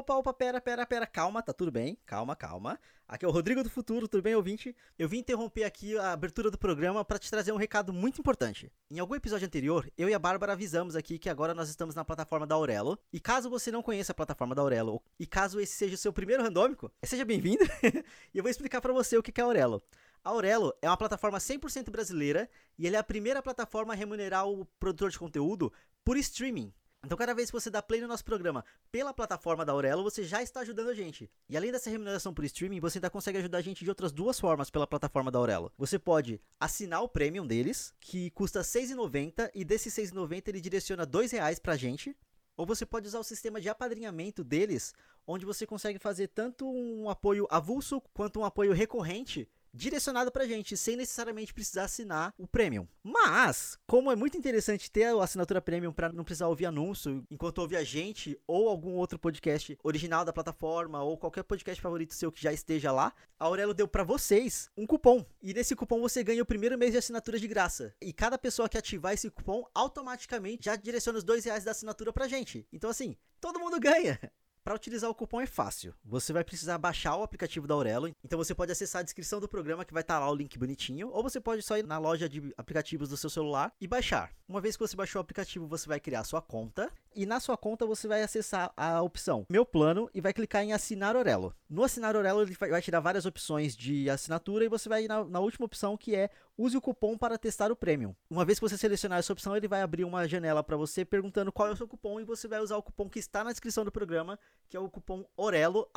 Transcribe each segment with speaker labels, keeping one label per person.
Speaker 1: Opa, opa, pera, pera, pera, calma, tá tudo bem, calma, calma. Aqui é o Rodrigo do Futuro, tudo bem, ouvinte? Eu vim interromper aqui a abertura do programa para te trazer um recado muito importante. Em algum episódio anterior, eu e a Bárbara avisamos aqui que agora nós estamos na plataforma da Aurelo. E caso você não conheça a plataforma da Aurelo, e caso esse seja o seu primeiro randômico, seja bem-vindo. e eu vou explicar para você o que é a Aurelo. A Aurelo é uma plataforma 100% brasileira e ela é a primeira plataforma a remunerar o produtor de conteúdo por streaming. Então, cada vez que você dá play no nosso programa pela plataforma da Aurelo, você já está ajudando a gente. E além dessa remuneração por streaming, você ainda consegue ajudar a gente de outras duas formas pela plataforma da Aurelo. Você pode assinar o premium deles, que custa R$ 6,90, e desses R$ 6,90 ele direciona R$ 2,00 pra gente. Ou você pode usar o sistema de apadrinhamento deles, onde você consegue fazer tanto um apoio avulso quanto um apoio recorrente direcionado pra gente, sem necessariamente precisar assinar o Premium. Mas, como é muito interessante ter a assinatura Premium para não precisar ouvir anúncio enquanto ouve a gente ou algum outro podcast original da plataforma ou qualquer podcast favorito seu que já esteja lá, a Aurelo deu para vocês um cupom. E nesse cupom você ganha o primeiro mês de assinatura de graça. E cada pessoa que ativar esse cupom automaticamente já direciona os dois reais da assinatura pra gente. Então assim, todo mundo ganha. Para utilizar o cupom é fácil. Você vai precisar baixar o aplicativo da Aurelo. Então você pode acessar a descrição do programa que vai estar tá lá o link bonitinho, ou você pode só ir na loja de aplicativos do seu celular e baixar. Uma vez que você baixou o aplicativo, você vai criar sua conta e na sua conta você vai acessar a opção Meu Plano e vai clicar em Assinar Aurelo. No Assinar Aurelo ele vai te dar várias opções de assinatura e você vai ir na, na última opção que é Use o cupom para testar o Premium. Uma vez que você selecionar essa opção, ele vai abrir uma janela para você perguntando qual é o seu cupom e você vai usar o cupom que está na descrição do programa, que é o cupom Orelo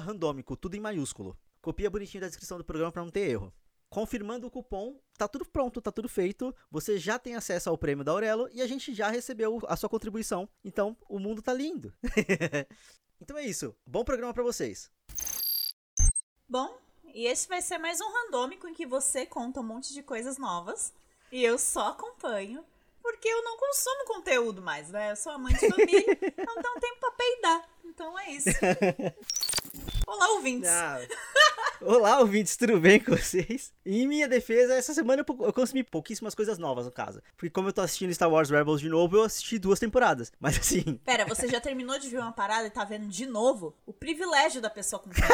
Speaker 1: randômico, tudo em maiúsculo. Copia bonitinho da descrição do programa para não ter erro. Confirmando o cupom, tá tudo pronto, tá tudo feito. Você já tem acesso ao prêmio da Aurelo e a gente já recebeu a sua contribuição. Então, o mundo tá lindo. então é isso. Bom programa para vocês.
Speaker 2: Bom, e esse vai ser mais um randômico em que você conta um monte de coisas novas e eu só acompanho, porque eu não consumo conteúdo mais, né? Eu sou amante de família, não tenho tempo pra peidar. Então é isso. Olá, ouvintes! Ah,
Speaker 1: olá, ouvintes, tudo bem com vocês? Em minha defesa, essa semana eu consumi pouquíssimas coisas novas, no caso. Porque como eu tô assistindo Star Wars Rebels de novo, eu assisti duas temporadas. Mas assim...
Speaker 2: Pera, você já terminou de ver uma parada e tá vendo de novo? O privilégio da pessoa com tempo.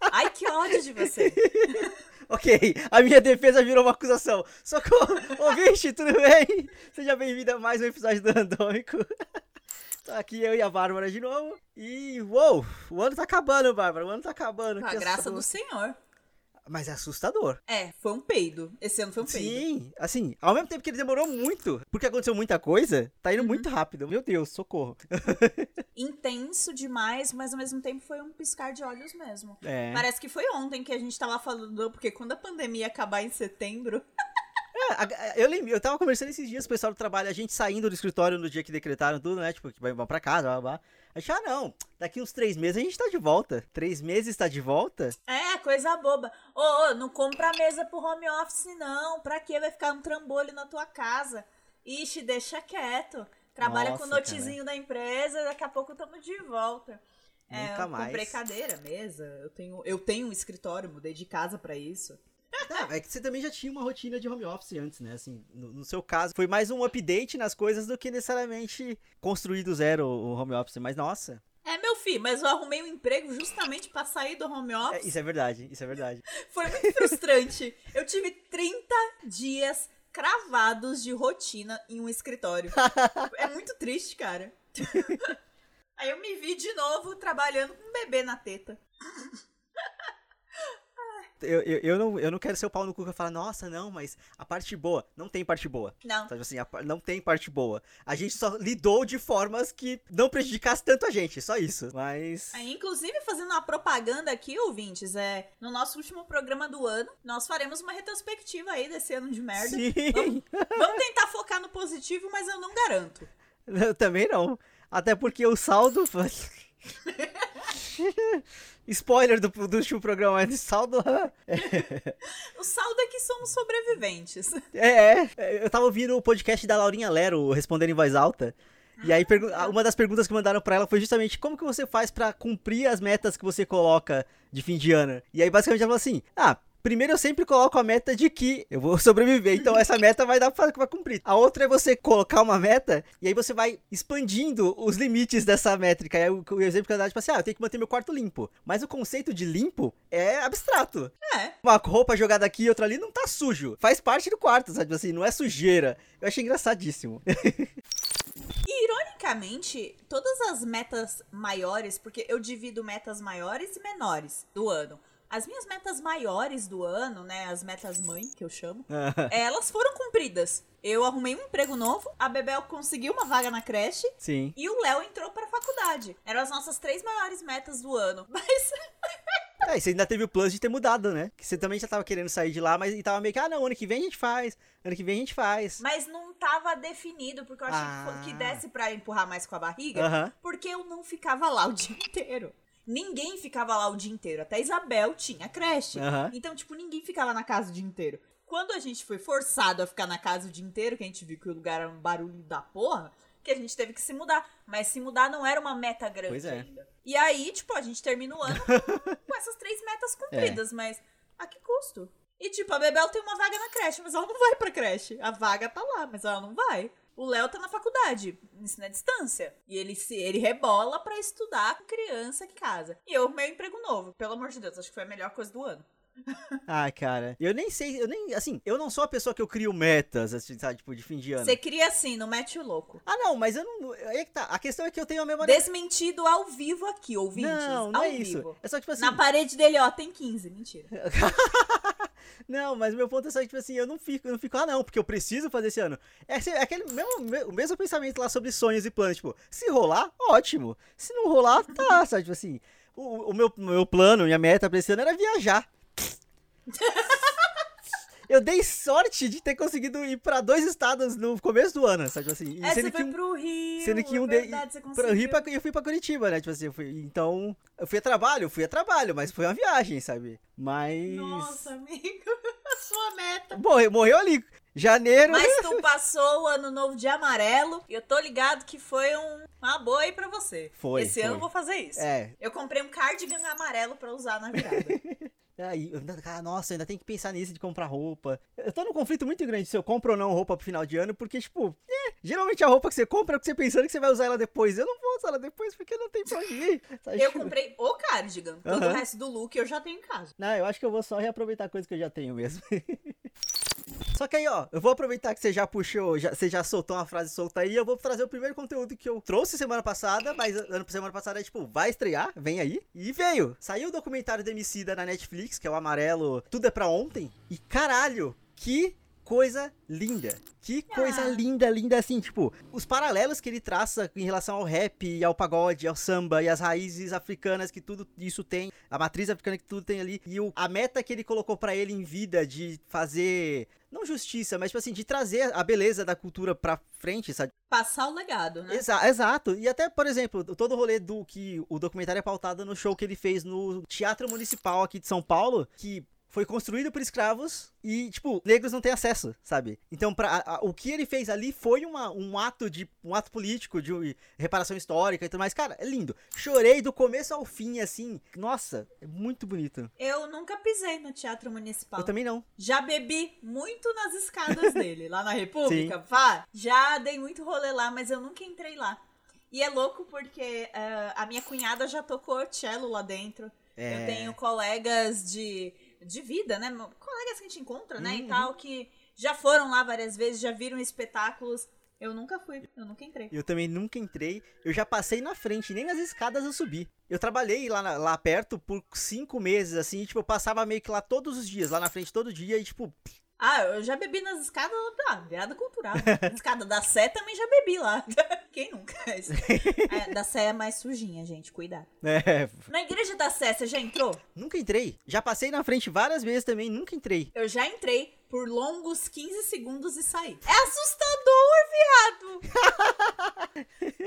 Speaker 2: Ai, que ódio de você.
Speaker 1: Ok, a minha defesa virou uma acusação. Socorro! Ouvinte, tudo bem? Seja bem-vindo a mais um episódio do Randômico. Aqui eu e a Bárbara de novo. E, uou, o ano tá acabando, Bárbara. O ano tá acabando.
Speaker 2: Com a graça do Senhor.
Speaker 1: Mas é assustador.
Speaker 2: É, foi um peido. Esse ano foi um peido.
Speaker 1: Sim, assim, ao mesmo tempo que ele demorou muito, porque aconteceu muita coisa, tá indo uhum. muito rápido. Meu Deus, socorro.
Speaker 2: Intenso demais, mas ao mesmo tempo foi um piscar de olhos mesmo. É. Parece que foi ontem que a gente tava falando, porque quando a pandemia acabar em setembro.
Speaker 1: É, eu lembro, eu tava conversando esses dias com o pessoal do trabalho, a gente saindo do escritório no dia que decretaram tudo, né? Tipo, que vai pra casa, blá, blá. A gente, ah, não, daqui uns três meses a gente tá de volta. Três meses tá de volta?
Speaker 2: É, coisa boba. Ô, ô, não compra mesa pro home office, não. Pra quê? Vai ficar um trambolho na tua casa. Ixi, deixa quieto. Trabalha Nossa, com o notizinho cara. da empresa, daqui a pouco estamos de volta. É, Nunca eu mais. comprei cadeira, mesa. Eu tenho, eu tenho um escritório, mudei de casa para isso.
Speaker 1: É, é que você também já tinha uma rotina de home office antes, né? Assim, no, no, seu caso, foi mais um update nas coisas do que necessariamente construir do zero o home office. Mas nossa.
Speaker 2: É, meu filho, mas eu arrumei um emprego justamente para sair do home office.
Speaker 1: É, isso é verdade, isso é verdade.
Speaker 2: foi muito frustrante. eu tive 30 dias cravados de rotina em um escritório. é muito triste, cara. Aí eu me vi de novo trabalhando com um bebê na teta.
Speaker 1: Eu, eu, eu, não, eu não quero ser o pau no cu que falar, nossa, não, mas a parte boa. Não tem parte boa.
Speaker 2: Não.
Speaker 1: Sabe assim, a, não tem parte boa. A gente só lidou de formas que não prejudicasse tanto a gente, só isso. Mas.
Speaker 2: É, inclusive, fazendo uma propaganda aqui, ouvintes, é. No nosso último programa do ano, nós faremos uma retrospectiva aí desse ano de merda.
Speaker 1: Sim.
Speaker 2: Vamos, vamos tentar focar no positivo, mas eu não garanto.
Speaker 1: Eu também não. Até porque o saldo. Spoiler do, do último programa, mas saldo.
Speaker 2: o saldo é que somos sobreviventes.
Speaker 1: É, é, eu tava ouvindo o podcast da Laurinha Lero, respondendo em voz alta. E aí, uma das perguntas que mandaram para ela foi justamente como que você faz para cumprir as metas que você coloca de fim de ano. E aí, basicamente, ela falou assim: Ah, Primeiro, eu sempre coloco a meta de que eu vou sobreviver. Então, essa meta vai dar pra, pra cumprir. A outra é você colocar uma meta e aí você vai expandindo os limites dessa métrica. Aí o, o exemplo que eu dou, tipo assim, ah, eu tenho que manter meu quarto limpo. Mas o conceito de limpo é abstrato.
Speaker 2: É.
Speaker 1: Uma roupa jogada aqui e outra ali não tá sujo. Faz parte do quarto, sabe? Assim, não é sujeira. Eu achei engraçadíssimo.
Speaker 2: E, ironicamente, todas as metas maiores, porque eu divido metas maiores e menores do ano. As minhas metas maiores do ano, né, as metas mãe, que eu chamo, elas foram cumpridas. Eu arrumei um emprego novo, a Bebel conseguiu uma vaga na creche
Speaker 1: Sim.
Speaker 2: e o Léo entrou pra faculdade. Eram as nossas três maiores metas do ano. Mas
Speaker 1: É, e você ainda teve o plano de ter mudado, né? Que você também já tava querendo sair de lá, mas e tava meio que, ah, não, ano que vem a gente faz. Ano que vem a gente faz.
Speaker 2: Mas não tava definido, porque eu achei que
Speaker 1: Ah.
Speaker 2: fo- que desse pra empurrar mais com a barriga,
Speaker 1: Aham.
Speaker 2: porque eu não ficava lá o dia inteiro. Ninguém ficava lá o dia inteiro. Até Isabel tinha creche.
Speaker 1: Aham.
Speaker 2: Então, tipo, ninguém ficava na casa o dia inteiro. Quando a gente foi forçado a ficar na casa o dia inteiro, que a gente viu que o lugar era um barulho da porra, que a gente teve que se mudar. Mas se mudar não era uma meta grande
Speaker 1: Pois é.
Speaker 2: ainda. E aí, tipo, a gente termina o ano com essas três metas cumpridas, mas a que custo? E tipo, a Bebel tem uma vaga na creche, mas ela não vai pra creche. A vaga tá lá, mas ela não vai. O Léo tá na faculdade, ensina à distância. E ele se ele rebola pra estudar com criança em casa. E eu um emprego novo. Pelo amor de Deus, acho que foi a melhor coisa do ano.
Speaker 1: Ah, cara. Eu nem sei, eu nem, assim, eu não sou a pessoa que eu crio metas, assim, sabe, tipo, de fim de ano.
Speaker 2: Você cria assim, não mete o louco.
Speaker 1: Ah, não, mas eu não. Aí é que tá. A questão é que eu tenho a memória.
Speaker 2: Desmentido ao vivo aqui, ouvintes.
Speaker 1: Não, não
Speaker 2: ao
Speaker 1: é isso.
Speaker 2: vivo.
Speaker 1: É só tipo assim.
Speaker 2: Na parede dele, ó, tem 15. Mentira.
Speaker 1: Não, mas meu ponto é só que, tipo assim, eu não fico, eu não fico, ah, não, porque eu preciso fazer esse ano. É, assim, é aquele mesmo, me- o mesmo pensamento lá sobre sonhos e planos, tipo, se rolar, ótimo. Se não rolar, tá, sabe? Tipo assim, o, o meu, meu plano, minha meta pra esse ano era viajar. Eu dei sorte de ter conseguido ir pra dois estados no começo do ano, sabe? Tipo assim,
Speaker 2: É,
Speaker 1: sendo
Speaker 2: você
Speaker 1: que
Speaker 2: foi
Speaker 1: um-
Speaker 2: pro Rio.
Speaker 1: Sendo que
Speaker 2: é
Speaker 1: um de-
Speaker 2: verdade, você
Speaker 1: Pra. Rio pra, eu fui pra Curitiba, né? Tipo assim, eu fui, então, eu fui a trabalho, eu fui a trabalho, mas foi uma viagem, sabe? Mas.
Speaker 2: Nossa, amigo, a meta.
Speaker 1: Morreu, morreu ali. Janeiro.
Speaker 2: Mas tu passou o ano novo de amarelo e eu tô ligado que foi um, uma boa aí pra você.
Speaker 1: Foi,
Speaker 2: Esse ano
Speaker 1: foi.
Speaker 2: eu vou fazer isso.
Speaker 1: É.
Speaker 2: Eu comprei um cardigan amarelo pra usar na virada.
Speaker 1: Aí, cara, nossa, ainda tem que pensar nisso de comprar roupa. Eu tô num conflito muito grande se eu compro ou não roupa pro final de ano, porque, tipo, é, geralmente a roupa que você compra é o que você pensando que você vai usar ela depois. Eu não vou usar ela depois porque não tem pra onde ir. sabe?
Speaker 2: eu comprei o cardigan. Todo
Speaker 1: Aham.
Speaker 2: o resto do look eu já tenho em casa.
Speaker 1: Não, eu acho que eu vou só reaproveitar coisa que eu já tenho mesmo. Só que aí, ó, eu vou aproveitar que você já puxou, já, você já soltou uma frase solta aí, eu vou trazer o primeiro conteúdo que eu trouxe semana passada, mas semana passada é tipo, vai estrear, vem aí, e veio. Saiu o documentário do Emicida na Netflix, que é o amarelo, tudo é pra ontem, e caralho, que coisa linda. Que coisa
Speaker 2: Ah.
Speaker 1: linda, linda assim, tipo, os paralelos que ele traça em relação ao rap, e ao pagode, ao samba e as raízes africanas que tudo isso tem, a matriz africana que tudo tem ali, e o, a meta que ele colocou pra ele em vida de fazer, não justiça, mas tipo assim, de trazer a beleza da cultura pra frente, sabe?
Speaker 2: Passar o legado, né?
Speaker 1: Exa- exato. E até, por exemplo, todo o rolê do que o documentário é pautado no show que ele fez no Teatro Municipal aqui de São Paulo, que foi construído por escravos e, tipo, negros não têm acesso, sabe? Então, pra, a- o que ele fez ali foi uma, um ato de um ato político, de reparação histórica e tudo mais. Cara, é lindo. Chorei do começo ao fim, assim. Nossa, é muito bonito.
Speaker 2: Eu nunca pisei no Teatro Municipal.
Speaker 1: Eu também não.
Speaker 2: Já bebi muito nas escadas dele, lá na República. Vá, já dei muito rolê lá, mas eu nunca entrei lá. E é louco porque ah, a minha cunhada já tocou cello lá dentro.
Speaker 1: É.
Speaker 2: Eu tenho colegas de, de vida, né? Colegas que a gente encontra, né?
Speaker 1: Uhum.
Speaker 2: E tal, que já foram lá várias vezes, já viram espetáculos. Eu nunca fui, eu nunca entrei.
Speaker 1: Eu também nunca entrei. Eu já passei na frente, nem nas escadas eu subi. Eu trabalhei lá, na- lá perto por cinco meses, assim, e, tipo, eu passava meio que lá todos os dias, lá na frente todo dia, e tipo,
Speaker 2: Ah, eu já bebi nas escadas, ah, virada cultural. Escada da Sé também já bebi lá. Quem nunca? É, da Sé é mais sujinha, gente, cuidado.
Speaker 1: é,
Speaker 2: Na igreja da Sé, você já entrou?
Speaker 1: nunca entrei. Já passei na frente várias vezes também, nunca entrei.
Speaker 2: Eu já entrei por longos 15 segundos e saí. É assustador, viado!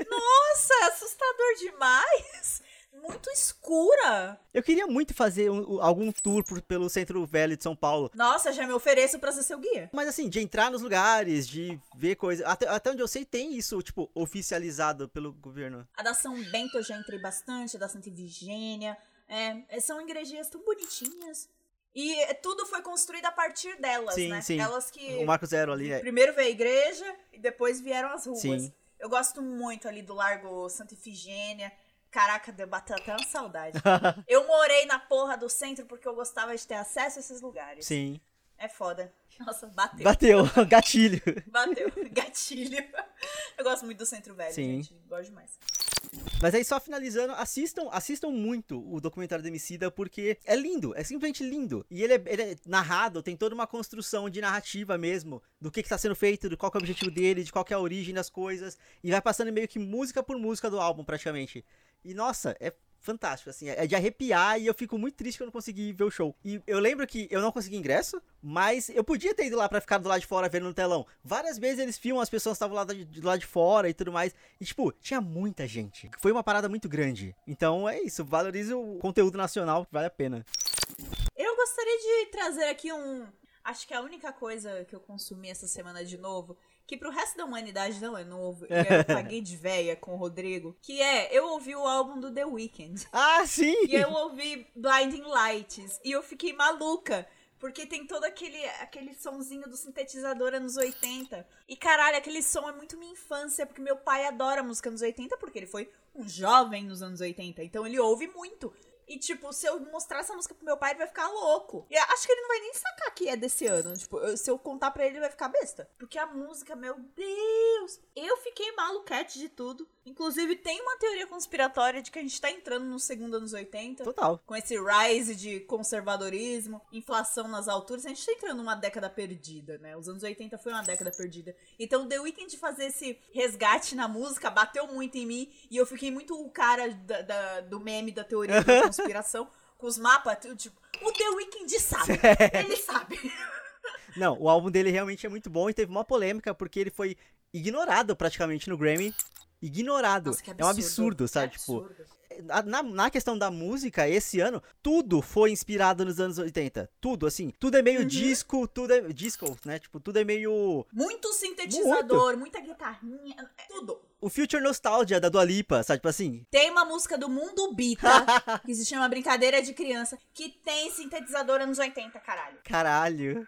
Speaker 2: Nossa, é assustador demais! Muito escura.
Speaker 1: Eu queria muito fazer um- um- algum tour por- pelo centro velho de São Paulo.
Speaker 2: Nossa, já me ofereço pra ser seu guia.
Speaker 1: Mas assim, de entrar nos lugares, de ver coisas. Até, até onde eu sei, tem isso, tipo, oficializado pelo governo.
Speaker 2: A da São Bento eu já entrei bastante, a da Santa Virgínia. É, são igrejinhas tão bonitinhas. E tudo foi construído a partir delas,
Speaker 1: sim,
Speaker 2: né?
Speaker 1: Sim.
Speaker 2: Elas que.
Speaker 1: O Marco Zero ali é.
Speaker 2: Primeiro veio a igreja e depois vieram as ruas.
Speaker 1: Sim.
Speaker 2: Eu gosto muito ali do Largo Santa Ifigênia. Caraca, deu bateu até uma saudade. eu morei na porra do centro porque eu gostava de ter acesso a esses lugares.
Speaker 1: Sim.
Speaker 2: É foda. Nossa, bateu.
Speaker 1: Bateu, gatilho.
Speaker 2: Bateu, gatilho. Eu gosto muito do Centro Velho,
Speaker 1: Sim.
Speaker 2: gente. Gosto demais.
Speaker 1: Mas aí, só finalizando, assistam, assistam muito o documentário do Emicida, porque é lindo, é simplesmente lindo. E ele é, ele é narrado, tem toda uma construção de narrativa mesmo, do que, que tá sendo feito, de qual é o objetivo dele, de qual que é a origem das coisas, e vai passando meio que música por música do álbum, praticamente. E, nossa, é fantástico, assim, é de arrepiar e eu fico muito triste que eu não consegui ver o show. E eu lembro que eu não consegui ingresso, mas eu podia ter ido lá pra ficar do lado de fora vendo no telão. Várias vezes eles filmam, as pessoas estavam lá do lado de fora e tudo mais. E, tipo, tinha muita gente. Foi uma parada muito grande. Então é isso, valorize o conteúdo nacional, vale a pena.
Speaker 2: Eu gostaria de trazer aqui um. Acho que a única coisa que eu consumi essa semana de novo que pro resto da humanidade não é novo, eu paguei de véia com o Rodrigo, que é, eu ouvi o álbum do The Weeknd.
Speaker 1: Ah, sim!
Speaker 2: E eu ouvi Blinding Lights, e eu fiquei maluca. Porque tem todo aquele, aquele sonzinho do sintetizador anos 80. E caralho, aquele som é muito minha infância, porque meu pai adora música anos 80, porque ele foi um jovem nos anos 80. Então ele ouve muito. E, tipo, se eu mostrar essa música pro meu pai, ele vai ficar louco. E acho que ele não vai nem sacar que é desse ano. Tipo, eu, se eu contar pra ele, ele vai ficar besta. Porque a música, meu Deus! Eu fiquei maluquete de tudo. Inclusive, tem uma teoria conspiratória de que a gente tá entrando no segundo anos 80.
Speaker 1: Total.
Speaker 2: Com esse rise de conservadorismo, inflação nas alturas. A gente tá entrando numa década perdida, né? Os anos 80 foi uma década perdida. Então, The Weeknd fazer esse resgate na música bateu muito em mim. E eu fiquei muito o cara da, da, do meme da teoria da conspiração. com os mapas, tipo, o The Weeknd sabe. Ele sabe.
Speaker 1: Não, o álbum dele realmente é muito bom e teve uma polêmica porque ele foi ignorado praticamente no Grammy. Ignorado.
Speaker 2: Nossa,
Speaker 1: é um absurdo, sabe?
Speaker 2: Absurdo.
Speaker 1: Tipo, na, na questão da música, esse ano, tudo foi inspirado nos anos 80. Tudo, assim. Tudo é meio
Speaker 2: Uhum.
Speaker 1: disco, tudo é. Disco, né? Tipo, tudo é meio.
Speaker 2: Muito sintetizador, muita guitarrinha, é tudo.
Speaker 1: O Future Nostalgia da Dua Lipa, sabe? Tipo assim.
Speaker 2: Tem uma música do Mundo Bita, que se chama Brincadeira de Criança, que tem sintetizador anos 80, caralho.
Speaker 1: Caralho.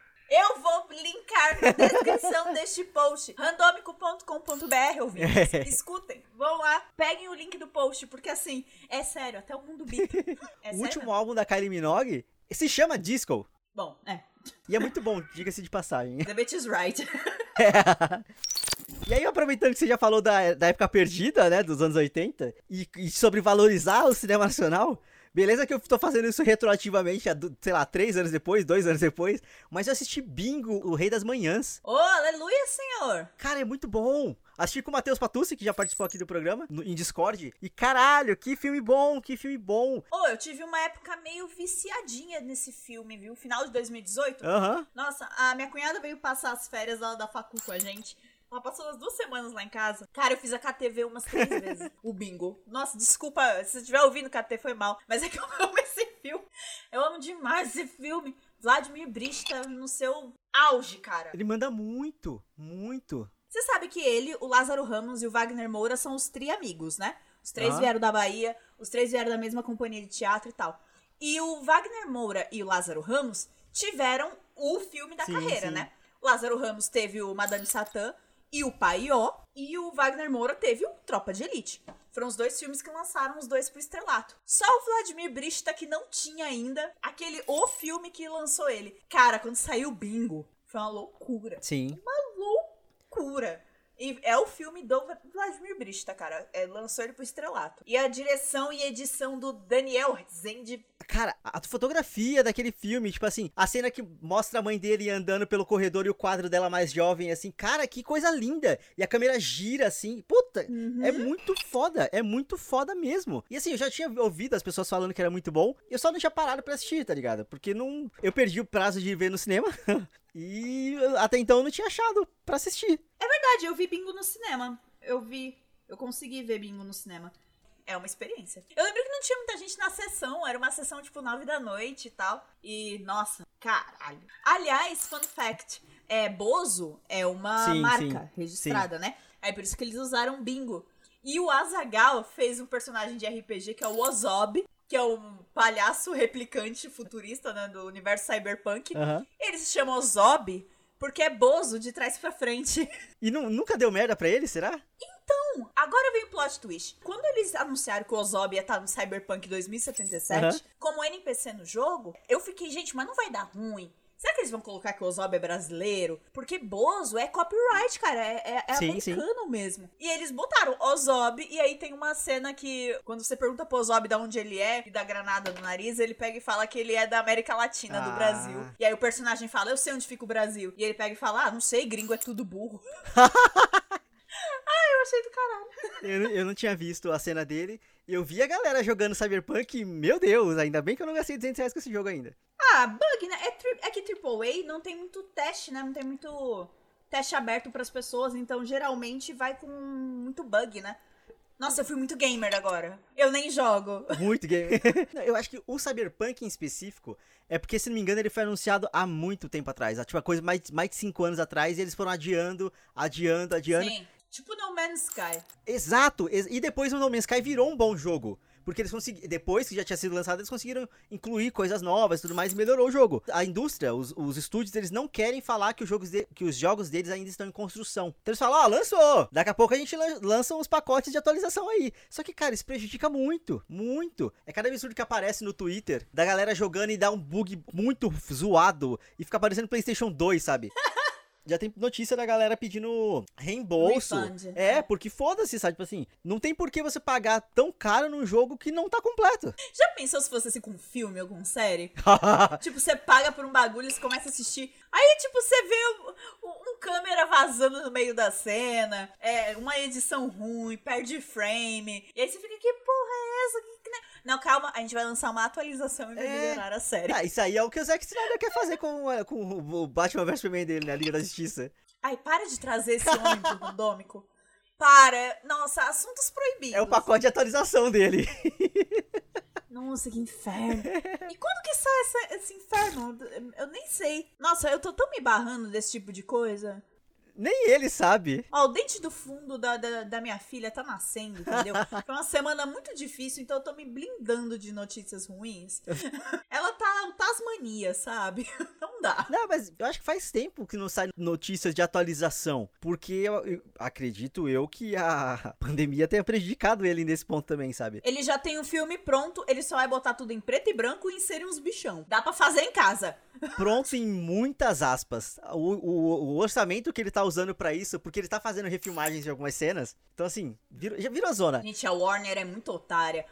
Speaker 2: Linkar na descrição deste post. Randômico.com.br, ouvintes. Escutem, vão lá, peguem o link do post, porque assim, é sério, até o mundo bita. É
Speaker 1: o último álbum da Kylie Minogue se chama Disco.
Speaker 2: Bom, é.
Speaker 1: E é muito bom, diga-se de passagem.
Speaker 2: The bitch is right.
Speaker 1: E aí, aproveitando que você já falou da, da época perdida, né, dos anos 80, e, e sobre valorizar o cinema nacional, beleza que eu tô fazendo isso retroativamente, sei lá, três anos depois, dois anos depois, mas eu assisti Bingo, o Rei das Manhãs.
Speaker 2: oh, aleluia, senhor.
Speaker 1: Cara, é muito bom. Assisti com o Matheus Patucci, que já participou aqui do programa, no- em Discord, e caralho, que filme bom, que filme bom.
Speaker 2: Oh, eu tive uma época meio viciadinha nesse filme, viu? Final de 2018.
Speaker 1: Aham.
Speaker 2: Nossa, a minha cunhada veio passar as férias lá da facu com a gente. Ela passou umas duas semanas lá em casa. Cara, eu fiz a KTV umas três vezes. O bingo. Nossa, desculpa, se você estiver ouvindo KT foi mal. Mas é que eu amo esse filme. Eu amo demais esse filme. Vladimir Brich tá no seu auge, cara.
Speaker 1: Ele manda muito, muito.
Speaker 2: Você sabe que ele, o Lázaro Ramos e o Wagner Moura são os tri-amigos, né? Os três
Speaker 1: Aham.
Speaker 2: vieram da Bahia, os três vieram da mesma companhia de teatro e tal. E o Wagner Moura e o Lázaro Ramos tiveram o filme da
Speaker 1: Sim,
Speaker 2: carreira,
Speaker 1: sim.
Speaker 2: né? O Lázaro Ramos teve o Madame Satã e o Paió, e o Wagner Moura teve o Tropa de Elite. Foram os dois filmes que lançaram os dois pro estrelato. Só o Vladimir Brista que não tinha ainda aquele o filme que lançou ele. Cara, quando saiu o Bingo, foi uma loucura
Speaker 1: Sim.
Speaker 2: loucura. E é o filme do Vladimir Brista, cara. É, lançou ele pro estrelato. E a direção e edição do Daniel Rezende.
Speaker 1: Cara, a fotografia daquele filme, tipo assim, a cena que mostra a mãe dele andando pelo corredor e o quadro dela mais jovem, assim, cara, que coisa linda. E a câmera gira, assim, puta, é muito foda, é muito foda mesmo. E assim, eu já tinha ouvido as pessoas falando que era muito bom, e eu só não tinha parado pra assistir, tá ligado? Porque não. Eu perdi o prazo de ver no cinema. e até então eu não tinha achado pra assistir.
Speaker 2: Verdade, eu vi Bingo no cinema. Eu vi. Eu consegui ver Bingo no cinema. É uma experiência. Eu lembro que não tinha muita gente na sessão. Era uma sessão tipo nove da noite e tal. E, nossa, caralho. Aliás, fun fact: é, Bozo é uma
Speaker 1: Sim,
Speaker 2: marca
Speaker 1: sim,
Speaker 2: registrada, né? Aí por isso que eles usaram Bingo. E o Azagal fez um personagem de RPG que é o Ozob. que é um palhaço replicante futurista né, do universo cyberpunk.
Speaker 1: Aham.
Speaker 2: Ele se chama Zob porque é bozo de trás pra frente.
Speaker 1: E nu- nunca deu merda pra ele, será?
Speaker 2: Então, agora vem o plot twist. Quando eles anunciaram que o Ozob ia estar no Cyberpunk 2077
Speaker 1: Aham.
Speaker 2: como NPC no jogo, eu fiquei, gente, mas não vai dar ruim. Será que eles vão colocar que o Ozob é brasileiro? Porque Bozo é copyright, cara. É, é- é
Speaker 1: Sim, sim.
Speaker 2: americano mesmo. E eles botaram Ozob, e aí tem uma cena que, quando você pergunta pro Ozob de onde ele é, e da granada no nariz, ele pega e fala que ele é da América Latina, do
Speaker 1: Ah.
Speaker 2: Brasil. E aí o personagem fala, eu sei onde fica o Brasil. E ele pega e fala, ah, não sei, gringo é tudo burro. ah, eu achei do caralho.
Speaker 1: Eu, não- eu não tinha visto a cena dele. Eu vi a galera jogando Cyberpunk. e, Meu Deus, ainda bem que eu não gastei 200 reais com esse jogo ainda.
Speaker 2: Ah, bug, né? É, tri- é que AAA não tem muito teste, né? Não tem muito teste aberto pras pessoas, então geralmente vai com muito bug, né? Nossa, eu fui muito gamer agora. Eu nem jogo.
Speaker 1: Muito game. Não, eu acho que o Cyberpunk em específico é porque, se não me engano, ele foi anunciado há muito tempo atrás. Há, Tipo, a coisa mais, mais de 5 anos atrás. E eles foram adiando, adiando, adiando.
Speaker 2: Sim. Tipo No Man's Sky.
Speaker 1: Exato! ex- E depois o No Man's Sky virou um bom jogo. Porque eles conseguiram. Depois que já tinha sido lançado, eles conseguiram incluir coisas novas e tudo mais e melhorou o jogo. A indústria, os, os estúdios, eles não querem falar que os, jogos de- que os jogos deles ainda estão em construção. Então eles falam, ó, lançou! Daqui a pouco a gente lan- lança os pacotes de atualização aí. Só que, cara, isso prejudica muito, muito. É cada absurdo que aparece no Twitter da galera jogando e dá um bug muito zoado e fica aparecendo PlayStation 2, sabe? Já tem notícia da galera pedindo reembolso.
Speaker 2: Refund.
Speaker 1: É, porque foda-se, sabe? Tipo assim, não tem por que você pagar tão caro num jogo que não tá completo.
Speaker 2: Já pensou se fosse assim com um filme ou com série? tipo, você paga por um bagulho e você começa a assistir. Aí, tipo, você vê um, um- câmera vazando no meio da cena, é, uma edição ruim, perde frame. E aí você fica, que porra é essa? Que- que ne-" Não, calma, a gente vai lançar uma atualização e vai
Speaker 1: É.
Speaker 2: melhorar a série.
Speaker 1: ah, isso aí é o que o Zack Snyder quer fazer com, eh, com o Batman vs Superman dele, na Liga da Justiça.
Speaker 2: Ai, para de trazer esse homem pro randômico. Para. Nossa, assuntos proibidos.
Speaker 1: É o pacote de atualização dele.
Speaker 2: Nossa, que inferno. E quando que sai essa- esse inferno? Eu nem sei. Nossa, eu tô tão me barrando desse tipo de coisa.
Speaker 1: Nem ele sabe.
Speaker 2: Ó, o dente do fundo da, da, da minha filha tá nascendo, entendeu? Foi uma semana muito difícil, então eu tô me blindando de notícias ruins. Ela tá o Tasmania, sabe? Não dá.
Speaker 1: Não, mas eu acho que faz tempo que não sai notícias de atualização. Porque eu, eu- acredito eu que a pandemia tenha prejudicado ele nesse ponto também, sabe?
Speaker 2: Ele já tem o filme pronto, ele só vai botar tudo em preto e branco e inserir uns bichão. Dá pra fazer em casa.
Speaker 1: Pronto em muitas aspas. O, o- o orçamento que ele tá usando pra isso, porque ele tá fazendo refilmagens de algumas cenas. Então, assim, virou- já virou zona.
Speaker 2: Gente, a Warner é muito otária.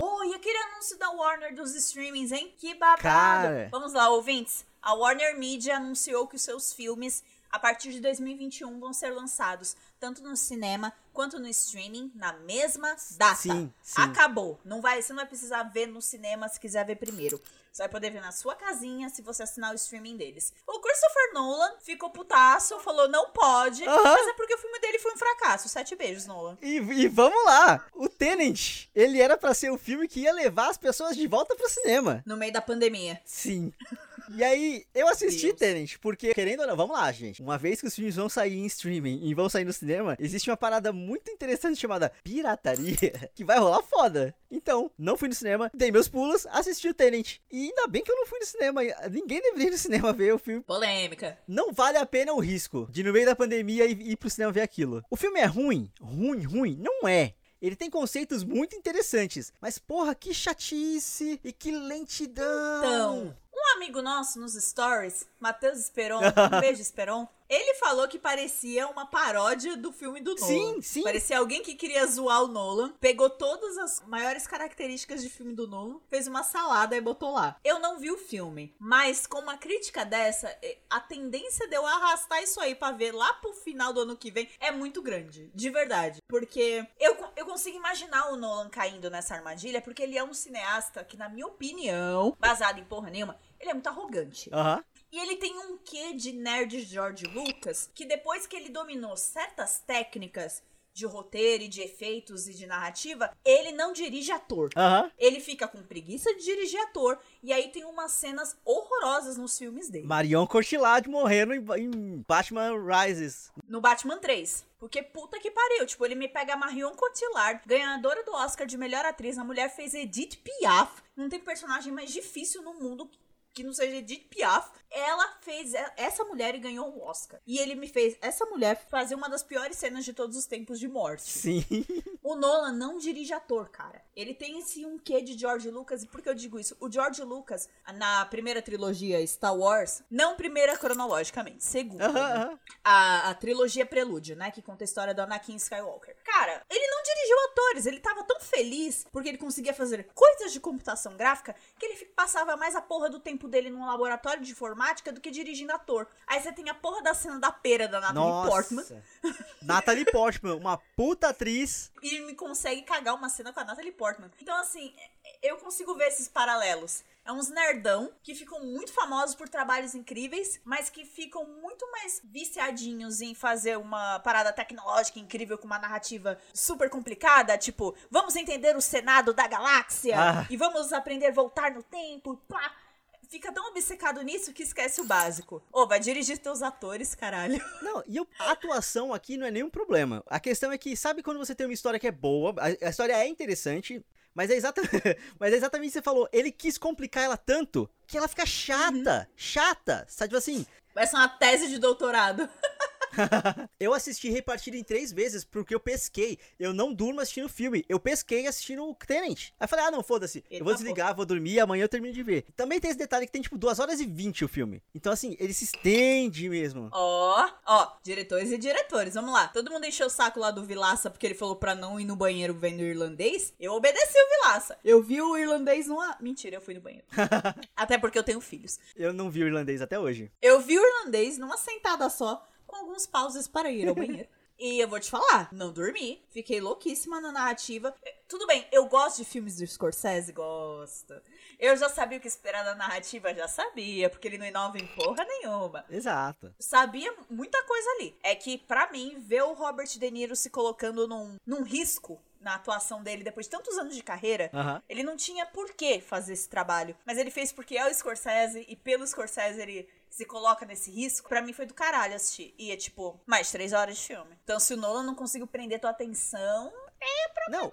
Speaker 2: Oh, e aquele anúncio da Warner dos streamings, hein? Que babado.
Speaker 1: Cara.
Speaker 2: Vamos lá, ouvintes. A Warner Media anunciou que os seus filmes, a partir de 2021, vão ser lançados tanto no cinema quanto no streaming na mesma data.
Speaker 1: Sim, sim.
Speaker 2: Acabou. Não vai, você não vai precisar ver no cinema se quiser ver primeiro. Você vai poder ver na sua casinha se você assinar o streaming deles. O Christopher Nolan ficou putaço, falou não pode, mas é porque o filme dele foi um fracasso. Sete beijos, Nolan.
Speaker 1: E, e vamos lá! O Tenant, ele era pra ser o filme que ia levar as pessoas de volta pro cinema.
Speaker 2: No meio da pandemia.
Speaker 1: Sim. E aí, eu assisti
Speaker 2: Deus.
Speaker 1: Tenant, porque, querendo ou não, vamos lá, gente. Uma vez que os filmes vão sair em streaming e vão sair no cinema, existe uma parada muito interessante chamada pirataria, que vai rolar foda. Então, não fui no cinema, dei meus pulos, assisti o Tenant. E ainda bem que eu não fui no cinema. Ninguém deveria ir no cinema ver o filme.
Speaker 2: Polêmica.
Speaker 1: Não vale a pena o risco de, no meio da pandemia, ir, ir pro cinema ver aquilo. O filme é ruim? Ruim, ruim? Não é. Ele tem conceitos muito interessantes. Mas, porra, que chatice e que lentidão.
Speaker 2: Então, um amigo nosso nos stories, Matheus Esperon, um beijo Esperon, ele falou que parecia uma paródia do filme do Nolan.
Speaker 1: Sim, sim.
Speaker 2: Parecia alguém que queria zoar o Nolan, pegou todas as maiores características de filme do Nolan, fez uma salada e botou lá. Eu não vi o filme, mas com uma crítica dessa, a tendência de eu arrastar isso aí pra ver lá pro final do ano que vem é muito grande, de verdade. Porque eu, eu consigo imaginar o Nolan caindo nessa armadilha, porque ele é um cineasta que, na minha opinião, baseado em porra nenhuma, ele é muito arrogante.
Speaker 1: Aham.
Speaker 2: E ele tem um quê de nerd George Lucas que depois que ele dominou certas técnicas de roteiro e de efeitos e de narrativa, ele não dirige ator.
Speaker 1: Aham.
Speaker 2: Ele fica com preguiça de dirigir ator. E aí tem umas cenas horrorosas nos filmes dele.
Speaker 1: Marion Cotillard morrendo em, em Batman Rises.
Speaker 2: No Batman 3. Porque puta que pariu. Tipo, ele me pega a Marion Cotillard, ganhadora do Oscar de melhor atriz. A mulher fez Edith Piaf. Não tem personagem mais difícil no mundo que não seja Edith Piaf. Ela fez essa mulher e ganhou o Oscar. E ele me fez essa mulher fazer uma das piores cenas de todos os tempos de morte.
Speaker 1: Sim.
Speaker 2: O Nolan não dirige ator, cara. Ele tem esse um quê de George Lucas. E por que eu digo isso? O George Lucas, na primeira trilogia Star Wars, não primeira cronologicamente, segunda. né? A, a trilogia Prelúdio, né? Que conta a história do Anakin Skywalker. Cara, ele não dirigiu atores. Ele tava tão feliz porque ele conseguia fazer coisas de computação gráfica que ele passava mais a porra do tempo dele num laboratório de informática do que dirigindo ator. Aí você tem a porra da cena da pera da Natalie
Speaker 1: Nossa.
Speaker 2: Portman.
Speaker 1: Natalie Portman, uma puta atriz.
Speaker 2: E ele me consegue cagar uma cena com a Natalie Portman. Então, assim, eu consigo ver esses paralelos. É uns nerdão que ficam muito famosos por trabalhos incríveis, mas que ficam muito mais viciadinhos em fazer uma parada tecnológica incrível com uma narrativa super complicada, tipo, vamos entender o Senado da galáxia
Speaker 1: Ah.
Speaker 2: e vamos aprender a voltar no tempo, pá. Obcecado nisso que esquece o básico. Ô, vai dirigir teus atores, caralho.
Speaker 1: Não, e eu- a atuação aqui não é nenhum problema. A questão é que, sabe quando você tem uma história que é boa, a, a história é interessante, mas é, exata, mas é exatamente o que você falou. Ele quis complicar ela tanto que ela fica chata. Chata. Sabe, tipo assim,
Speaker 2: Vai ser uma tese de doutorado.
Speaker 1: eu assisti repartido em três vezes porque eu pesquei. Eu não durmo assistindo filme. Eu pesquei assistindo o Tenant. Aí falei, ah, não, foda-se. Eu vou
Speaker 2: Eita,
Speaker 1: desligar, vou dormir amanhã eu termino de ver. Também tem esse detalhe que tem, tipo, 2 horas e 20 o filme. Então, assim, ele se estende mesmo.
Speaker 2: Ó, ó, diretores e diretores, vamos lá. Todo mundo encheu o saco lá do Vilaça porque ele falou pra não ir no banheiro vendo o irlandês. Eu obedeci o Vilaça. Eu vi o irlandês numa. Mentira, eu fui no banheiro. Até porque eu tenho filhos.
Speaker 1: Eu não vi o irlandês até hoje.
Speaker 2: Eu vi o irlandês numa sentada só, com alguns pauses para ir ao banheiro. E eu vou te falar, não dormi. Fiquei louquíssima na narrativa. Tudo bem, eu gosto de filmes do Scorsese, gosto. Eu já sabia o que esperar da narrativa, já sabia, porque ele não inova em porra nenhuma
Speaker 1: Exato.
Speaker 2: sabia muita coisa ali. É que, pra mim, ver o Robert De Niro se colocando num, num risco na atuação dele depois de tantos anos de carreira, ele não tinha por que fazer esse trabalho. Mas ele fez porque é o Scorsese e pelo Scorsese ele se coloca nesse risco. Pra mim foi do caralho assistir. E é tipo, mais três horas de filme. Então se o Nolan não conseguiu prender tua atenção.
Speaker 1: Não,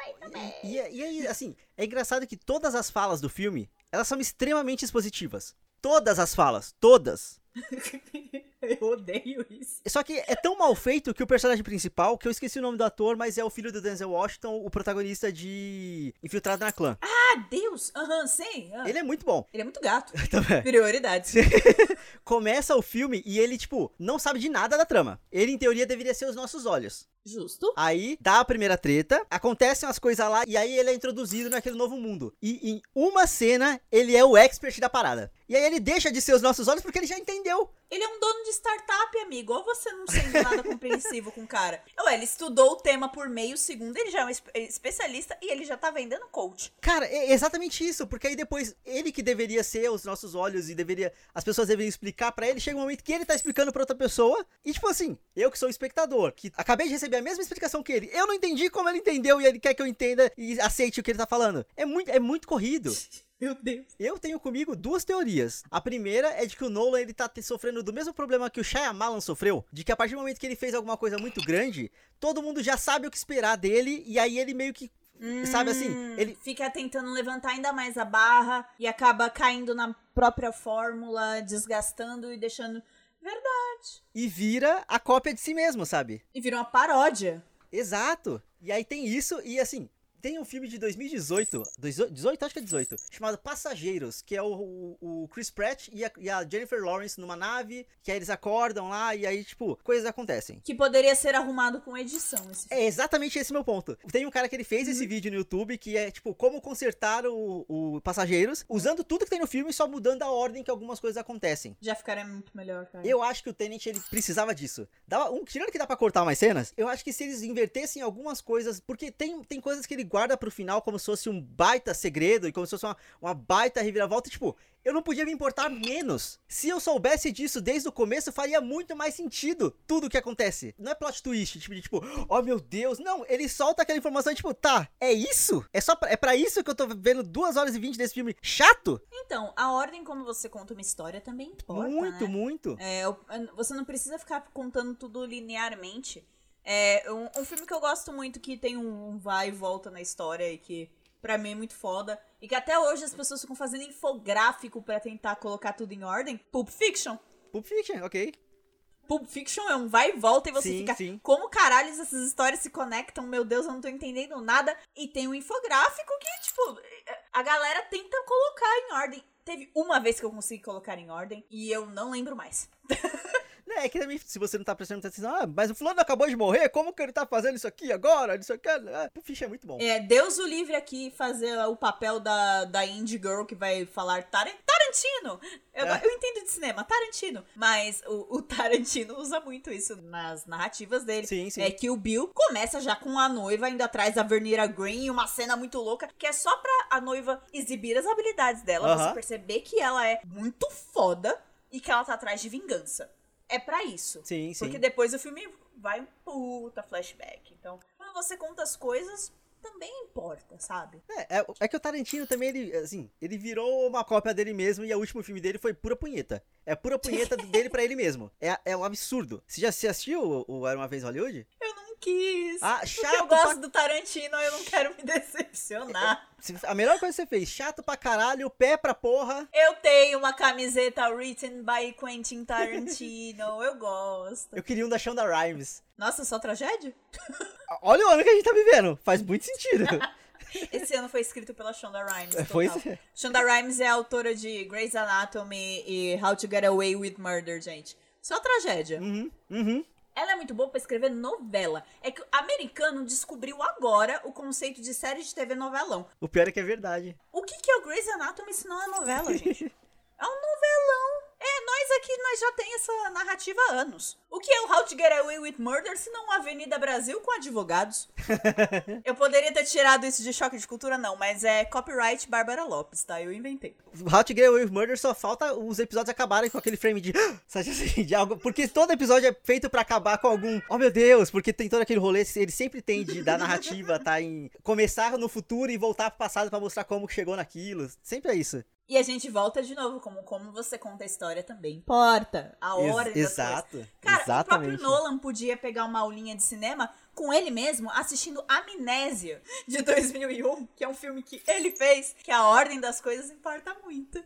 Speaker 1: e, e- e aí, assim, é engraçado que todas as falas do filme, elas são extremamente expositivas. Todas as falas, todas.
Speaker 2: Eu odeio isso.
Speaker 1: Só que é tão mal feito que o personagem principal, que eu esqueci o nome do ator, mas é o filho do Denzel Washington, o protagonista de Infiltrado na Clã.
Speaker 2: Ah, Deus! Aham, sim. ah.
Speaker 1: Ele é muito bom.
Speaker 2: Ele é muito gato.
Speaker 1: Também.
Speaker 2: Prioridades.
Speaker 1: Começa o filme e ele, tipo, não sabe de nada da trama. Ele, em teoria, deveria ser os nossos olhos.
Speaker 2: Justo.
Speaker 1: Aí dá a primeira treta, acontecem as coisas lá e aí ele é introduzido naquele novo mundo. E em uma cena ele é o expert da parada. E aí ele deixa de ser os nossos olhos porque ele já entendeu.
Speaker 2: Ele é um dono de startup, amigo. Ou você não sendo nada compreensivo com o cara. Ué, ele estudou o tema por meio segundo, ele já é um espe- especialista e ele já tá vendendo coach.
Speaker 1: Cara, é exatamente isso, porque aí depois ele que deveria ser os nossos olhos e deveria as pessoas deveriam explicar pra ele, chega um momento que ele tá explicando pra outra pessoa e tipo assim, eu que sou o espectador, que acabei de receber a mesma explicação que ele, eu não entendi como ele entendeu e ele quer que eu entenda e aceite o que ele tá falando. É muito é muito corrido.
Speaker 2: Meu Deus.
Speaker 1: Eu tenho comigo duas teorias. A primeira é de que o Nolan ele tá sofrendo do mesmo problema que o Shyamalan sofreu, de que a partir do momento que ele fez alguma coisa muito grande, todo mundo já sabe o que esperar dele e aí ele meio que Sabe assim,
Speaker 2: Hum,
Speaker 1: ele-
Speaker 2: fica tentando levantar ainda mais a barra e acaba caindo na própria fórmula, desgastando e deixando. Verdade.
Speaker 1: e vira a cópia de si mesmo, sabe?
Speaker 2: E vira uma paródia.
Speaker 1: Exato. E aí tem isso e assim, tem um filme de 2018, 18, acho que é 18, chamado Passageiros, que é o, o, o Chris Pratt e a, e a Jennifer Lawrence numa nave, que aí eles acordam lá e aí, tipo, coisas acontecem.
Speaker 2: Que poderia ser arrumado com edição.
Speaker 1: É exatamente esse meu ponto. Tem um cara que ele fez
Speaker 2: Uhum.
Speaker 1: esse vídeo no YouTube que é, tipo, como consertar o, o Passageiros, usando tudo que tem no filme, só mudando a ordem que algumas coisas acontecem.
Speaker 2: Já ficaria muito melhor, cara.
Speaker 1: Eu acho que o Tenet ele precisava disso. Dava um, tirando que dá pra cortar mais cenas, eu acho que se eles invertessem algumas coisas, porque tem, tem coisas que ele guarda pro final como se fosse um baita segredo e como se fosse uma, uma baita reviravolta. Tipo, eu não podia me importar menos. Se eu soubesse disso desde o começo, faria muito mais sentido tudo o que acontece. Não é plot twist, tipo, de, tipo, oh meu Deus. Não, ele solta aquela informação tipo, tá, é isso? É só pra, é para isso que eu tô vendo 2 horas e 20 desse filme chato?
Speaker 2: Então, a ordem como você conta uma história também importa.
Speaker 1: Muito,
Speaker 2: né?
Speaker 1: muito.
Speaker 2: É, você não precisa ficar contando tudo linearmente. É um, um filme que eu gosto muito que tem um vai e volta na história e que pra mim é muito foda. E que até hoje as pessoas ficam fazendo infográfico para tentar colocar tudo em ordem. Pulp Fiction.
Speaker 1: Pulp Fiction, ok.
Speaker 2: Pulp Fiction é um vai e volta e você
Speaker 1: sim,
Speaker 2: fica.
Speaker 1: Sim.
Speaker 2: Como caralho essas histórias se conectam? Meu Deus, eu não tô entendendo nada. E tem um infográfico que, tipo, a galera tenta colocar em ordem. Teve uma vez que eu consegui colocar em ordem e eu não lembro mais.
Speaker 1: É que também, se você não tá prestando atenção, ah, mas o fulano acabou de morrer, como que ele tá fazendo isso aqui agora? Isso aqui, ah, o ficha é muito bom.
Speaker 2: É, Deus o livre aqui fazer o papel da, da indie girl que vai falar Tar Tarantino! Eu, é. eu, entendo de cinema, Tarantino. Mas o, o, Tarantino usa muito isso nas narrativas dele.
Speaker 1: Sim, sim.
Speaker 2: É que o Bill começa já com a noiva indo atrás da Vernira Green, uma cena muito louca, que é só pra a noiva exibir as habilidades dela, uh -huh. você perceber que ela é muito foda e que ela tá atrás de vingança é para isso.
Speaker 1: Sim, sim.
Speaker 2: Porque depois o filme vai um puta flashback. Então, quando você conta as coisas, também importa, sabe?
Speaker 1: É, é, é, que o Tarantino também, ele, assim, ele virou uma cópia dele mesmo e o último filme dele foi pura punheta. É pura punheta dele para ele mesmo. É, é um absurdo. Você já assistiu o, o Era Uma Vez Hollywood?
Speaker 2: Eu
Speaker 1: Ah, chato.
Speaker 2: Eu gosto pra... do Tarantino, eu não quero me decepcionar.
Speaker 1: A melhor coisa que você fez, chato pra caralho, pé pra porra.
Speaker 2: Eu tenho uma camiseta written by Quentin Tarantino, eu gosto.
Speaker 1: Eu queria um da Shonda Rhimes.
Speaker 2: Nossa, só tragédia?
Speaker 1: Olha o ano que a gente tá vivendo, faz muito sentido.
Speaker 2: Esse ano foi escrito pela Shonda Rhimes.
Speaker 1: Pois é.
Speaker 2: Shonda Rhimes é autora de Grey's Anatomy e How to Get Away with Murder, gente. Só tragédia.
Speaker 1: Uhum, uhum.
Speaker 2: Ela é muito boa para escrever novela. É que o americano descobriu agora o conceito de série de TV novelão.
Speaker 1: O pior é que é verdade.
Speaker 2: O que, que é o Grey's Anatomy se não é novela, gente? é aqui, nós já tem essa narrativa há anos. O que é o How to Get Away with Murder se não Avenida Brasil com advogados? eu poderia ter tirado isso de choque de cultura, não, mas é copyright Bárbara Lopes, tá? Eu inventei.
Speaker 1: How to Get Away with Murder só falta os episódios acabarem com aquele frame de. Sabe assim, de algo. Porque todo episódio é feito para acabar com algum. Oh meu Deus, porque tem todo aquele rolê, ele sempre tem de da narrativa, tá? Em começar no futuro e voltar pro passado para mostrar como chegou naquilo. Sempre é isso.
Speaker 2: E a gente volta de novo, como, como você conta a história também importa. A hora Ex
Speaker 1: Exato.
Speaker 2: Coisas. Cara,
Speaker 1: exatamente.
Speaker 2: o próprio Nolan podia pegar uma aulinha de cinema com ele mesmo assistindo Amnésia de 2001, que é um filme que ele fez, que a ordem das coisas importa muito.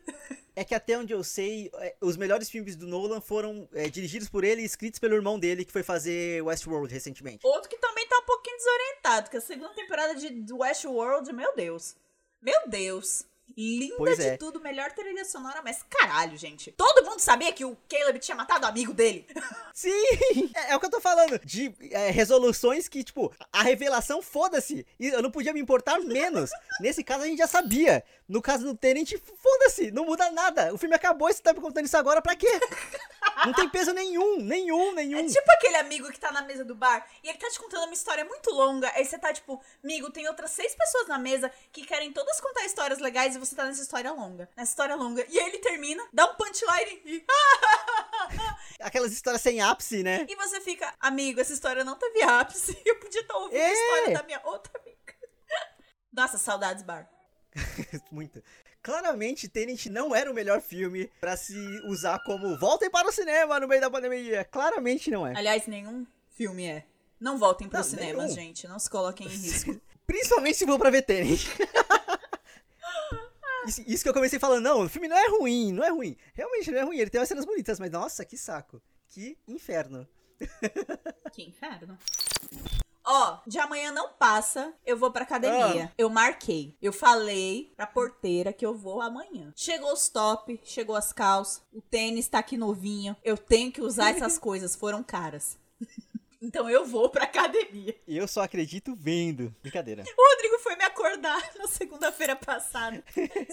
Speaker 1: É que até onde eu sei, é, os melhores filmes do Nolan foram é, dirigidos por ele e escritos pelo irmão dele, que foi fazer Westworld recentemente.
Speaker 2: Outro que também tá um pouquinho desorientado, que a segunda temporada de Westworld, meu Deus. Meu Deus. Linda pois de é. tudo, melhor trilha sonora, mas caralho, gente. Todo mundo sabia que o Caleb tinha matado o amigo dele.
Speaker 1: Sim! É, é o que eu tô falando. De é, resoluções que, tipo, a revelação, foda-se. E eu não podia me importar menos. Nesse caso, a gente já sabia. No caso do Tenant, foda-se. Não muda nada. O filme acabou e você tá me contando isso agora pra quê? Não tem peso nenhum, nenhum, nenhum. É
Speaker 2: tipo aquele amigo que tá na mesa do bar e ele tá te contando uma história muito longa. Aí você tá tipo, amigo, tem outras seis pessoas na mesa que querem todas contar histórias legais e você tá nessa história longa. Nessa história longa. E aí ele termina, dá um punchline e.
Speaker 1: Aquelas histórias sem ápice, né?
Speaker 2: E você fica, amigo, essa história não teve ápice. Eu podia estar tá ouvindo é. a história da minha outra amiga. Nossa, saudades, bar.
Speaker 1: Muito. Claramente, Tenet não era o melhor filme para se usar como voltem para o cinema no meio da pandemia. Claramente não é.
Speaker 2: Aliás, nenhum filme é. Não voltem para o cinema, nenhum. gente. Não se coloquem em risco.
Speaker 1: Principalmente se for pra ver Tenet. isso, isso, que eu comecei falando, não, o filme não é ruim, não é ruim. Realmente não é ruim, ele tem umas cenas bonitas, mas nossa, que saco. Que inferno.
Speaker 2: que inferno. Ó, de amanhã não passa, eu vou pra academia. Ah. Eu marquei. Eu falei pra porteira que eu vou amanhã. Chegou os top, chegou as calças, o tênis tá aqui novinho. Eu tenho que usar essas coisas, foram caras. Então eu vou pra academia.
Speaker 1: Eu só acredito vendo. Brincadeira.
Speaker 2: O Rodrigo foi acordar na segunda-feira passada.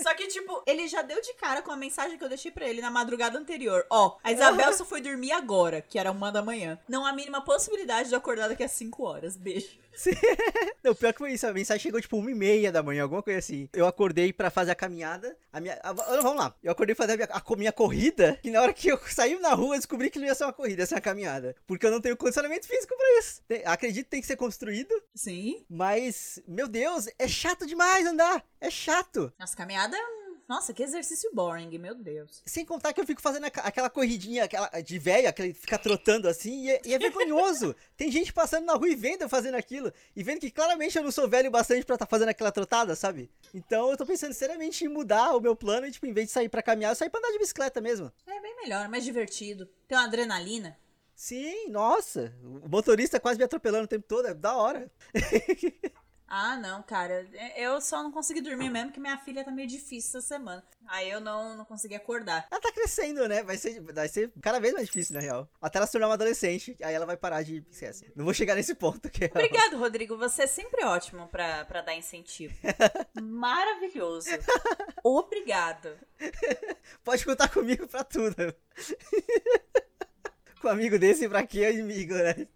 Speaker 2: só que, tipo, ele já deu de cara com a mensagem que eu deixei pra ele na madrugada anterior. Ó, a Isabel só foi dormir agora, que era uma da manhã. Não há mínima possibilidade de acordar daqui a cinco horas. Beijo.
Speaker 1: Não, pior que foi isso. A mensagem chegou tipo uma e meia da manhã, alguma coisa assim. Eu acordei pra fazer a caminhada. A minha. A, vamos lá. Eu acordei pra fazer a minha, a minha corrida. E na hora que eu saí na rua, eu descobri que não ia ser uma corrida, ia ser uma caminhada. Porque eu não tenho condicionamento físico pra isso. Tem, acredito que tem que ser construído.
Speaker 2: Sim.
Speaker 1: Mas, meu Deus, é chato demais andar. É chato.
Speaker 2: Nossa, caminhada é nossa, que exercício boring, meu Deus.
Speaker 1: Sem contar que eu fico fazendo aquela corridinha aquela de velho, aquele fica trotando assim, e é, e é vergonhoso. Tem gente passando na rua e vendo eu fazendo aquilo, e vendo que claramente eu não sou velho bastante para estar tá fazendo aquela trotada, sabe? Então eu tô pensando seriamente em mudar o meu plano e, tipo, em vez de sair para caminhar, eu sair pra andar de bicicleta mesmo.
Speaker 2: É bem melhor, mais divertido. Tem uma adrenalina.
Speaker 1: Sim, nossa. O motorista quase me atropelando o tempo todo, é da hora.
Speaker 2: Ah, não, cara. Eu só não consegui dormir mesmo porque minha filha tá meio difícil essa semana. Aí eu não, não consegui acordar.
Speaker 1: Ela tá crescendo, né? Vai ser, vai ser cada vez mais difícil, na real. Até ela se tornar uma adolescente, aí ela vai parar de. Esquece. Não vou chegar nesse ponto. Que
Speaker 2: Obrigado, Rodrigo. Você é sempre ótimo pra, pra dar incentivo. Maravilhoso. Obrigado.
Speaker 1: Pode contar comigo pra tudo. Com um amigo desse, pra que inimigo, né?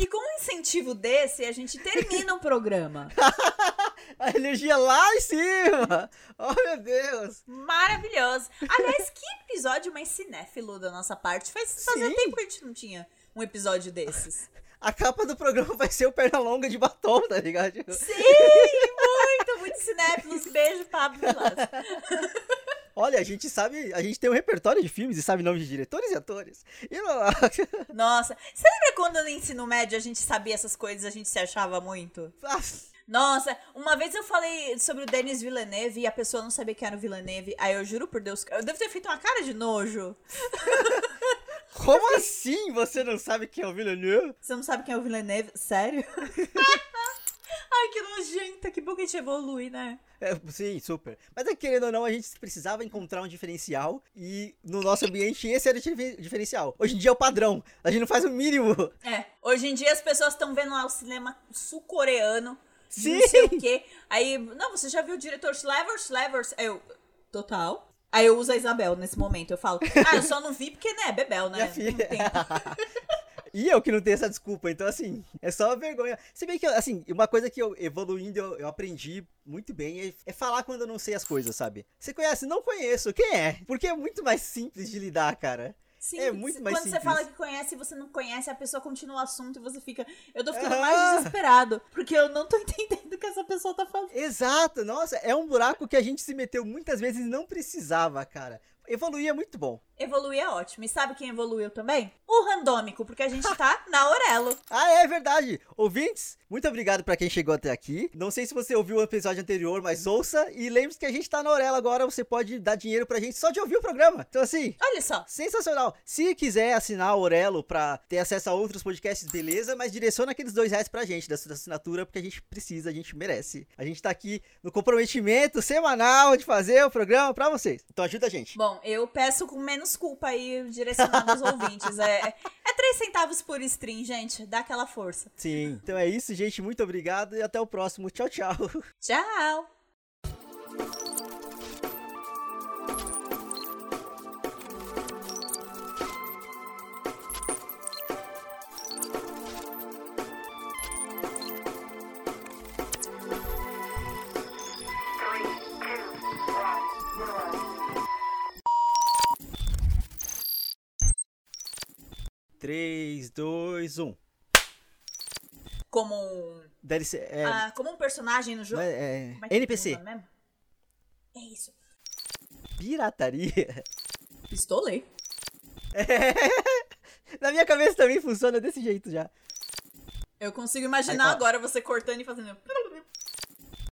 Speaker 2: E com um incentivo desse, a gente termina o programa.
Speaker 1: a energia lá em cima! Oh, meu Deus!
Speaker 2: Maravilhoso! Aliás, que episódio mais cinéfilo da nossa parte. Faz, fazia tempo que a gente não tinha um episódio desses.
Speaker 1: A capa do programa vai ser o Pernalonga de batom, tá ligado?
Speaker 2: Sim! Muito, muito cinéfilos. Beijo, Pablo
Speaker 1: Olha, a gente sabe, a gente tem um repertório de filmes e sabe nomes de diretores e atores. E não...
Speaker 2: Nossa, você lembra quando no ensino médio a gente sabia essas coisas, a gente se achava muito? Nossa, uma vez eu falei sobre o Denis Villeneuve e a pessoa não sabia quem era o Villeneuve. Aí eu juro por Deus, eu devo ter feito uma cara de nojo.
Speaker 1: Como assim você não sabe quem é o Villeneuve?
Speaker 2: Você não sabe quem é o Villeneuve? Sério? Ai, que nojenta, que bom que a gente evolui, né?
Speaker 1: É, sim, super. Mas é, querendo ou não, a gente precisava encontrar um diferencial e no nosso ambiente esse era o diferencial. Hoje em dia é o padrão, a gente não faz o mínimo.
Speaker 2: É, hoje em dia as pessoas estão vendo lá o cinema sul-coreano, Sim. não sei o quê. Aí, não, você já viu o diretor Slavers, Slavers? Eu, total. Aí eu uso a Isabel nesse momento, eu falo, ah, eu só não vi porque, né, Bebel, né? Minha filha.
Speaker 1: E eu que não tenho essa desculpa, então assim, é só uma vergonha. Se bem que, assim, uma coisa que eu evoluindo, eu, eu aprendi muito bem é, é, falar quando eu não sei as coisas, sabe? Você conhece? Não conheço. Quem é? Porque é muito mais simples de lidar, cara.
Speaker 2: Sim, é muito mais quando simples. você fala que conhece e você não conhece, a pessoa continua o assunto e você fica. Eu tô ficando ah. mais desesperado. Porque eu não tô entendendo o que essa pessoa tá falando.
Speaker 1: Exato, nossa, é um buraco que a gente se meteu muitas vezes e não precisava, cara. Evoluir é muito bom.
Speaker 2: Evoluir é ótimo. E sabe quem evoluiu também? O randômico, porque a gente tá na Aurelo.
Speaker 1: Ah, é verdade. Ouvintes, muito obrigado para quem chegou até aqui. Não sei se você ouviu o episódio anterior, mas ouça. E lembre-se que a gente tá na Aurelo agora. Você pode dar dinheiro pra gente só de ouvir o programa. Então, assim.
Speaker 2: Olha só.
Speaker 1: Sensacional. Se quiser assinar a Aurelo pra ter acesso a outros podcasts, beleza. Mas direciona aqueles dois reais pra gente da sua assinatura, porque a gente precisa, a gente merece. A gente tá aqui no comprometimento semanal de fazer o programa pra vocês. Então ajuda a gente.
Speaker 2: Bom, eu peço com menos culpa aí direcionado aos ouvintes. É, é 3 centavos por stream, gente. Dá aquela força.
Speaker 1: Sim. Então é isso, gente. Muito obrigado e até o próximo. Tchau, tchau.
Speaker 2: Tchau. Como um.
Speaker 1: Ser. É...
Speaker 2: Ah, como um personagem no jogo.
Speaker 1: É, é... NPC.
Speaker 2: É isso.
Speaker 1: Pirataria?
Speaker 2: Pistolei.
Speaker 1: Na minha cabeça também funciona desse jeito já.
Speaker 2: Eu consigo imaginar Aí, agora você cortando e fazendo.